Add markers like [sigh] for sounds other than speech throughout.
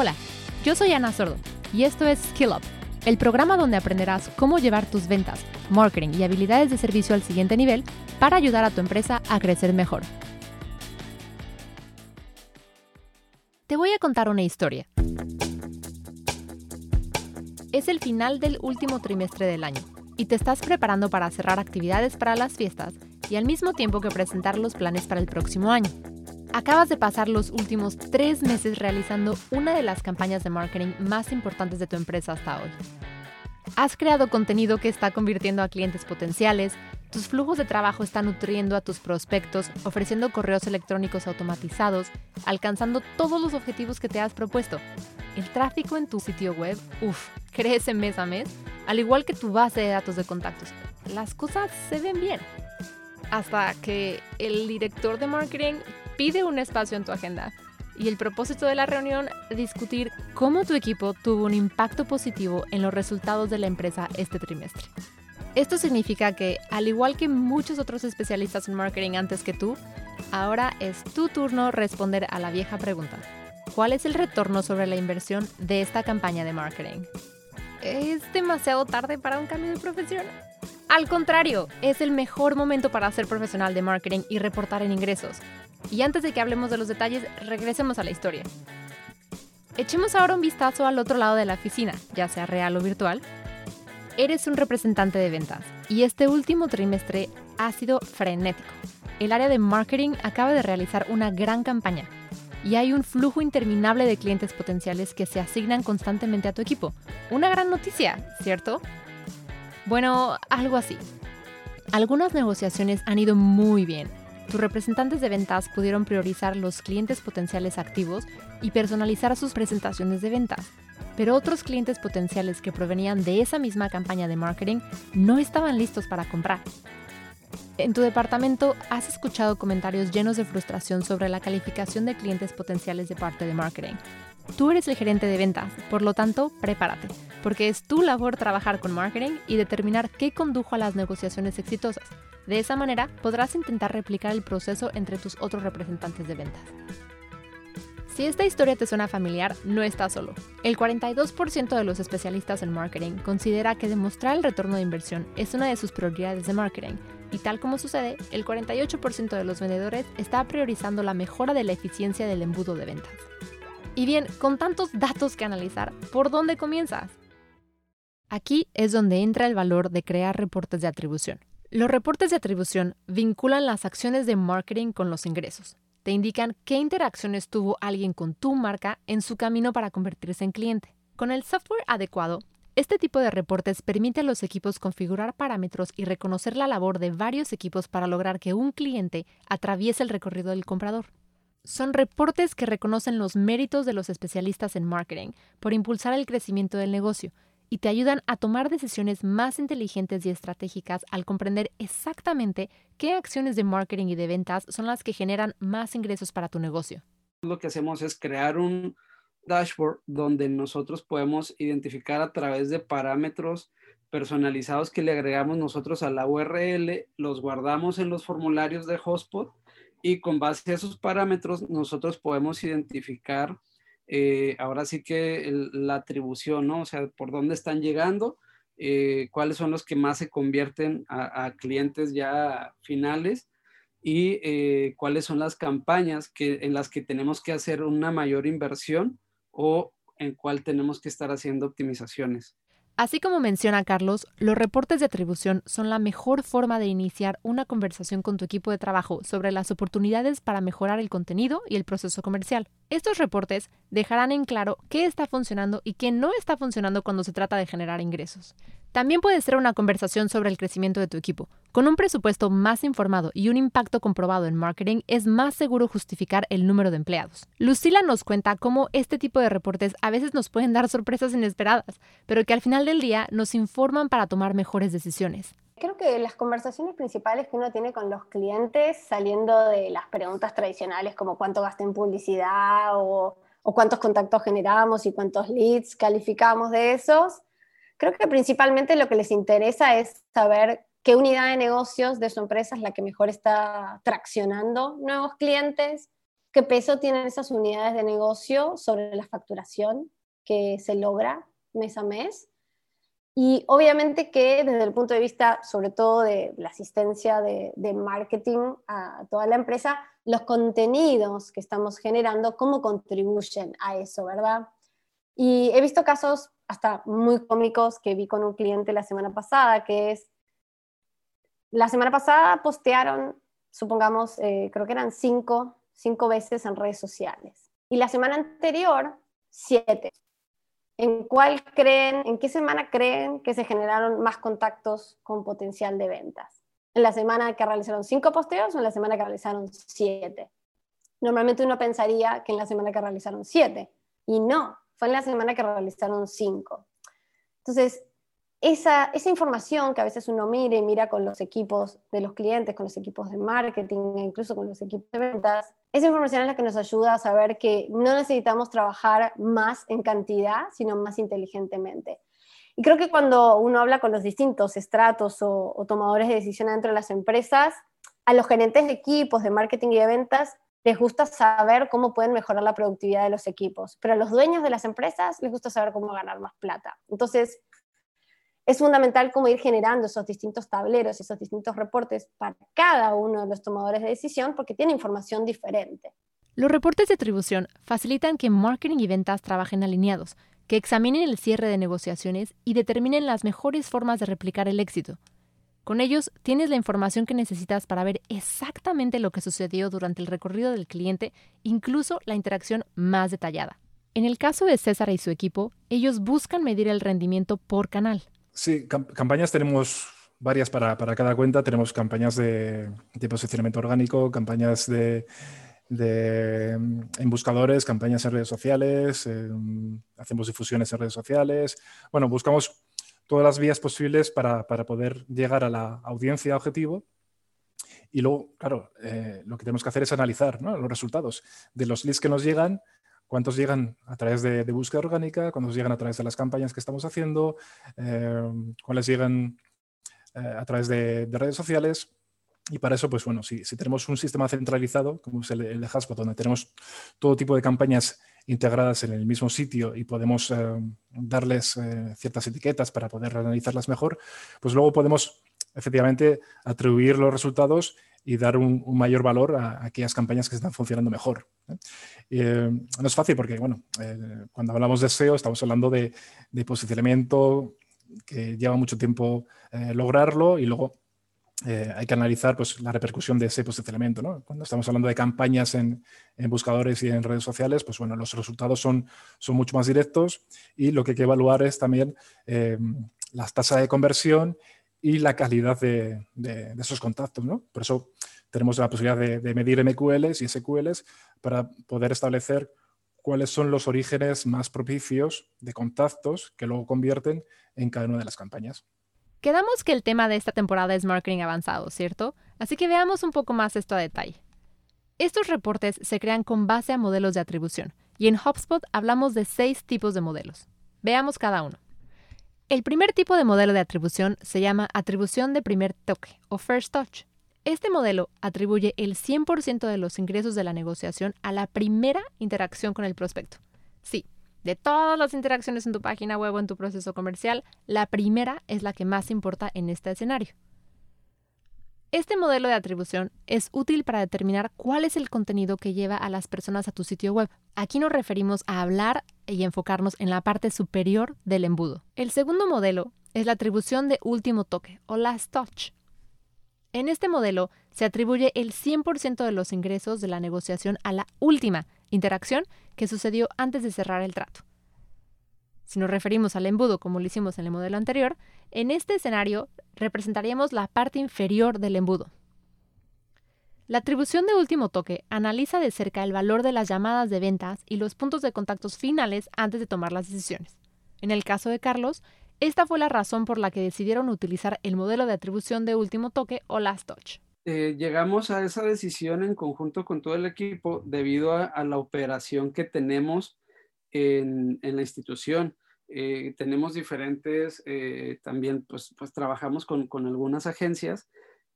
Hola, yo soy Ana Sordo y esto es Skill Up, el programa donde aprenderás cómo llevar tus ventas, marketing y habilidades de servicio al siguiente nivel para ayudar a tu empresa a crecer mejor. Te voy a contar una historia. Es el final del último trimestre del año y te estás preparando para cerrar actividades para las fiestas y al mismo tiempo que presentar los planes para el próximo año. Acabas de pasar los últimos tres meses realizando una de las campañas de marketing más importantes de tu empresa hasta hoy. Has creado contenido que está convirtiendo a clientes potenciales, tus flujos de trabajo están nutriendo a tus prospectos, ofreciendo correos electrónicos automatizados, alcanzando todos los objetivos que te has propuesto. El tráfico en tu sitio web, uff, [laughs] crece mes a mes, al igual que tu base de datos de contactos. Las cosas se ven bien. Hasta que el director de marketing pide un espacio en tu agenda. Y el propósito de la reunión, discutir cómo tu equipo tuvo un impacto positivo en los resultados de la empresa este trimestre. Esto significa que, al igual que muchos otros especialistas en marketing antes que tú, ahora es tu turno responder a la vieja pregunta. ¿Cuál es el retorno sobre la inversión de esta campaña de marketing? ¿Es demasiado tarde para un cambio de profesión? Al contrario, es el mejor momento para ser profesional de marketing y reportar en ingresos. Y antes de que hablemos de los detalles, regresemos a la historia. Echemos ahora un vistazo al otro lado de la oficina, ya sea real o virtual. Eres un representante de ventas y este último trimestre ha sido frenético. El área de marketing acaba de realizar una gran campaña y hay un flujo interminable de clientes potenciales que se asignan constantemente a tu equipo. Una gran noticia, ¿cierto? Bueno, algo así. Algunas negociaciones han ido muy bien tus representantes de ventas pudieron priorizar los clientes potenciales activos y personalizar sus presentaciones de ventas, pero otros clientes potenciales que provenían de esa misma campaña de marketing no estaban listos para comprar. En tu departamento has escuchado comentarios llenos de frustración sobre la calificación de clientes potenciales de parte de marketing. Tú eres el gerente de ventas, por lo tanto, prepárate, porque es tu labor trabajar con marketing y determinar qué condujo a las negociaciones exitosas de esa manera podrás intentar replicar el proceso entre tus otros representantes de ventas. Si esta historia te suena familiar, no estás solo. El 42% de los especialistas en marketing considera que demostrar el retorno de inversión es una de sus prioridades de marketing, y tal como sucede, el 48% de los vendedores está priorizando la mejora de la eficiencia del embudo de ventas. Y bien, con tantos datos que analizar, ¿por dónde comienzas? Aquí es donde entra el valor de crear reportes de atribución. Los reportes de atribución vinculan las acciones de marketing con los ingresos. Te indican qué interacciones tuvo alguien con tu marca en su camino para convertirse en cliente. Con el software adecuado, este tipo de reportes permite a los equipos configurar parámetros y reconocer la labor de varios equipos para lograr que un cliente atraviese el recorrido del comprador. Son reportes que reconocen los méritos de los especialistas en marketing por impulsar el crecimiento del negocio y te ayudan a tomar decisiones más inteligentes y estratégicas al comprender exactamente qué acciones de marketing y de ventas son las que generan más ingresos para tu negocio. Lo que hacemos es crear un dashboard donde nosotros podemos identificar a través de parámetros personalizados que le agregamos nosotros a la URL, los guardamos en los formularios de Hotspot y con base a esos parámetros nosotros podemos identificar eh, ahora sí que la atribución, ¿no? O sea, por dónde están llegando, eh, cuáles son los que más se convierten a, clientes ya finales y eh, cuáles son las campañas que, en las que tenemos que hacer una mayor inversión o en cuál tenemos que estar haciendo optimizaciones. Así como menciona Carlos, los reportes de atribución son la mejor forma de iniciar una conversación con tu equipo de trabajo sobre las oportunidades para mejorar el contenido y el proceso comercial. Estos reportes dejarán en claro qué está funcionando y qué no está funcionando cuando se trata de generar ingresos. También puede ser una conversación sobre el crecimiento de tu equipo. Con un presupuesto más informado y un impacto comprobado en marketing, es más seguro justificar el número de empleados. Lucila nos cuenta cómo este tipo de reportes a veces nos pueden dar sorpresas inesperadas, pero que al final del día nos informan para tomar mejores decisiones. Creo que las conversaciones principales que uno tiene con los clientes, saliendo de las preguntas tradicionales como cuánto gasté en publicidad o, o cuántos contactos generamos y cuántos leads calificamos de esos, Creo que principalmente lo que les interesa es saber qué unidad de negocios de su empresa es la que mejor está traccionando nuevos clientes, qué peso tienen esas unidades de negocio sobre la facturación que se logra mes a mes. Y obviamente que desde el punto de vista, sobre todo de la asistencia de, de, marketing a toda la empresa, los contenidos que estamos generando, cómo contribuyen a eso, ¿verdad? Y he visto casos hasta muy cómicos que vi con un cliente la semana pasada, que es, la semana pasada postearon, supongamos, eh, creo que eran cinco, cinco veces en redes sociales. Y la semana anterior, siete. ¿En cuál creen, en qué semana creen que se generaron más contactos con potencial de ventas? ¿En la semana que realizaron cinco posteos o en la semana que realizaron siete? Normalmente uno pensaría que en la semana que realizaron siete, y no, fue en la semana que realizaron cinco. Entonces, esa, esa información que a veces uno mira y mira con los equipos de los clientes, con los equipos de marketing, e incluso con los equipos de ventas, esa información es la que nos ayuda a saber que no necesitamos trabajar más en cantidad, sino más inteligentemente. Y creo que cuando uno habla con los distintos estratos o, o tomadores de decisión dentro de las empresas, a los gerentes de equipos de marketing y de ventas les gusta saber cómo pueden mejorar la productividad de los equipos, pero a los dueños de las empresas les gusta saber cómo ganar más plata. Entonces, es fundamental cómo ir generando esos distintos tableros, esos distintos reportes para cada uno de los tomadores de decisión, porque tiene información diferente. Los reportes de atribución facilitan que marketing y ventas trabajen alineados, que examinen el cierre de negociaciones y determinen las mejores formas de replicar el éxito. Con ellos tienes la información que necesitas para ver exactamente lo que sucedió durante el recorrido del cliente, incluso la interacción más detallada. En el caso de César y su equipo, ellos buscan medir el rendimiento por canal. Sí, campañas tenemos varias para, cada cuenta. Tenemos campañas de, posicionamiento orgánico, campañas de, en buscadores, campañas en redes sociales, hacemos difusiones en redes sociales. Bueno, buscamos todas las vías posibles para, poder llegar a la audiencia objetivo. Y luego, claro, eh, lo que tenemos que hacer es analizar los resultados de los leads que nos llegan, cuántos llegan a través de, búsqueda orgánica, cuántos llegan a través de las campañas que estamos haciendo, eh, cuáles llegan eh, a través de, redes sociales. Y para eso, pues bueno, si, tenemos un sistema centralizado, como es el, el de Haspot, donde tenemos todo tipo de campañas integradas en el mismo sitio y podemos eh, darles eh, ciertas etiquetas para poder analizarlas mejor, pues luego podemos efectivamente atribuir los resultados y dar un, mayor valor a, aquellas campañas que están funcionando mejor. ¿eh? no es fácil porque, bueno, cuando hablamos de SEO estamos hablando de posicionamiento que lleva mucho tiempo lograrlo y luego eh, hay que analizar pues, la repercusión de ese posicionamiento. ¿no? Cuando estamos hablando de campañas en, buscadores y en redes sociales, pues bueno, los resultados son, son mucho más directos y lo que hay que evaluar es también eh, las tasas de conversión y la calidad de, esos contactos. ¿no? Por eso tenemos la posibilidad de, de medir MQLs y SQLs para poder establecer cuáles son los orígenes más propicios de contactos que luego convierten en cada una de las campañas. Quedamos que el tema de esta temporada es marketing avanzado, ¿cierto? Así que veamos un poco más esto a detalle. Estos reportes se crean con base a modelos de atribución, y en HubSpot hablamos de seis tipos de modelos. Veamos cada uno. El primer tipo de modelo de atribución se llama atribución de primer toque o first touch. Este modelo atribuye el 100% de los ingresos de la negociación a la primera interacción con el prospecto. Sí, de todas las interacciones en tu página web o en tu proceso comercial, la primera es la que más importa en este escenario. Este modelo de atribución es útil para determinar cuál es el contenido que lleva a las personas a tu sitio web. Aquí nos referimos a hablar y enfocarnos en la parte superior del embudo. El segundo modelo es la atribución de último toque o last touch. En este modelo se atribuye el 100% de los ingresos de la negociación a la última interacción que sucedió antes de cerrar el trato. Si nos referimos al embudo como lo hicimos en el modelo anterior, en este escenario representaríamos la parte inferior del embudo. La atribución de último toque analiza de cerca el valor de las llamadas de ventas y los puntos de contactos finales antes de tomar las decisiones. En el caso de Carlos, esta fue la razón por la que decidieron utilizar el modelo de atribución de último toque o last touch. Eh, llegamos a esa decisión en conjunto con todo el equipo debido a, la operación que tenemos en, la institución. Eh, tenemos diferentes, eh, también pues, pues trabajamos con, algunas agencias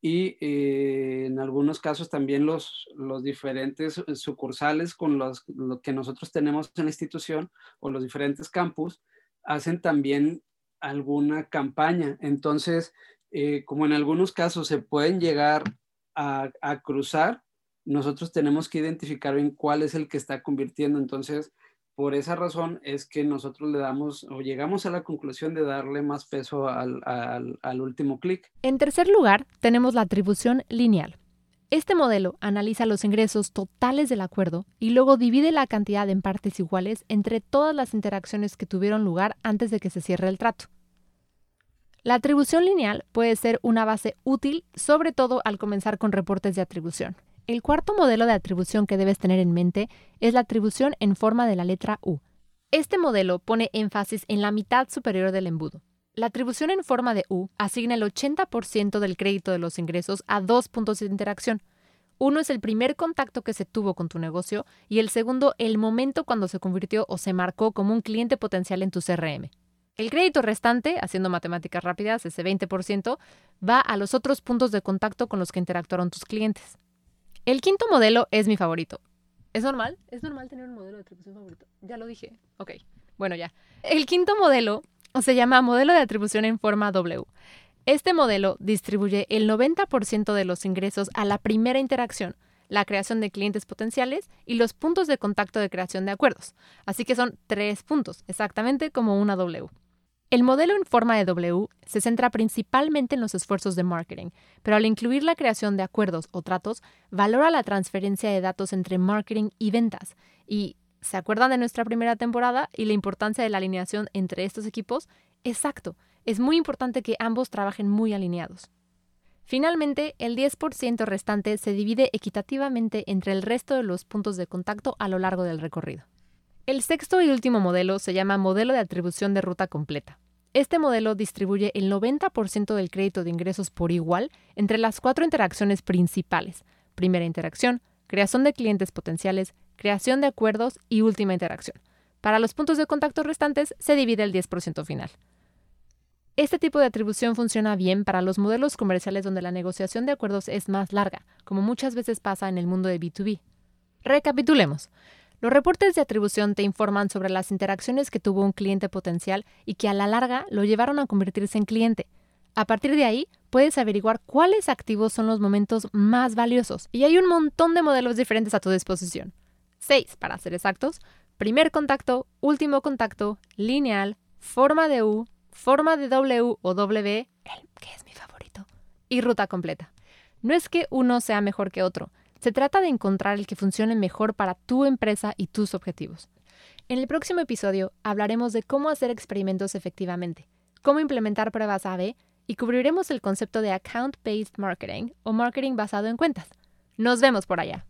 y eh, en algunos casos también los, los diferentes sucursales con los lo que nosotros tenemos en la institución o los diferentes campus hacen también alguna campaña. Entonces, eh, como en algunos casos se pueden llegar a, a, cruzar, nosotros tenemos que identificar bien cuál es el que está convirtiendo. Entonces, por esa razón es que nosotros le damos o llegamos a la conclusión de darle más peso al, al, al último clic. En tercer lugar, tenemos la atribución lineal. Este modelo analiza los ingresos totales del acuerdo y luego divide la cantidad en partes iguales entre todas las interacciones que tuvieron lugar antes de que se cierre el trato. La atribución lineal puede ser una base útil, sobre todo al comenzar con reportes de atribución. El cuarto modelo de atribución que debes tener en mente es la atribución en forma de la letra U. Este modelo pone énfasis en la mitad superior del embudo. La atribución en forma de U asigna el 80% del crédito de los ingresos a dos puntos de interacción. Uno es el primer contacto que se tuvo con tu negocio y el segundo el momento cuando se convirtió o se marcó como un cliente potencial en tu CRM. El crédito restante, haciendo matemáticas rápidas, ese 20%, va a los otros puntos de contacto con los que interactuaron tus clientes. El quinto modelo es mi favorito. ¿Es normal? ¿Es normal tener un modelo de atribución favorito? Ya lo dije. Ok, bueno ya. El quinto modelo se llama modelo de atribución en forma W. Este modelo distribuye el 90% de los ingresos a la primera interacción, la creación de clientes potenciales y los puntos de contacto de creación de acuerdos. Así que son tres puntos, exactamente como una W. El modelo en forma de W se centra principalmente en los esfuerzos de marketing, pero al incluir la creación de acuerdos o tratos, valora la transferencia de datos entre marketing y ventas. Y, ¿se acuerdan de nuestra primera temporada y la importancia de la alineación entre estos equipos? Exacto, es muy importante que ambos trabajen muy alineados. Finalmente, el 10% restante se divide equitativamente entre el resto de los puntos de contacto a lo largo del recorrido. El sexto y último modelo se llama modelo de atribución de ruta completa. Este modelo distribuye el 90% del crédito de ingresos por igual entre las cuatro interacciones principales. Primera interacción, creación de clientes potenciales, creación de acuerdos y última interacción. Para los puntos de contacto restantes se divide el 10% final. Este tipo de atribución funciona bien para los modelos comerciales donde la negociación de acuerdos es más larga, como muchas veces pasa en el mundo de B2B. Recapitulemos. Los reportes de atribución te informan sobre las interacciones que tuvo un cliente potencial y que a la larga lo llevaron a convertirse en cliente. A partir de ahí, puedes averiguar cuáles activos son los momentos más valiosos. Y hay un montón de modelos diferentes a tu disposición. Seis, para ser exactos. Primer contacto, último contacto, lineal, forma de U, forma de W o W, el que es mi favorito, y ruta completa. No es que uno sea mejor que otro, se trata de encontrar el que funcione mejor para tu empresa y tus objetivos. En el próximo episodio hablaremos de cómo hacer experimentos efectivamente, cómo implementar pruebas A-B y cubriremos el concepto de account-based marketing o marketing basado en cuentas. Nos vemos por allá.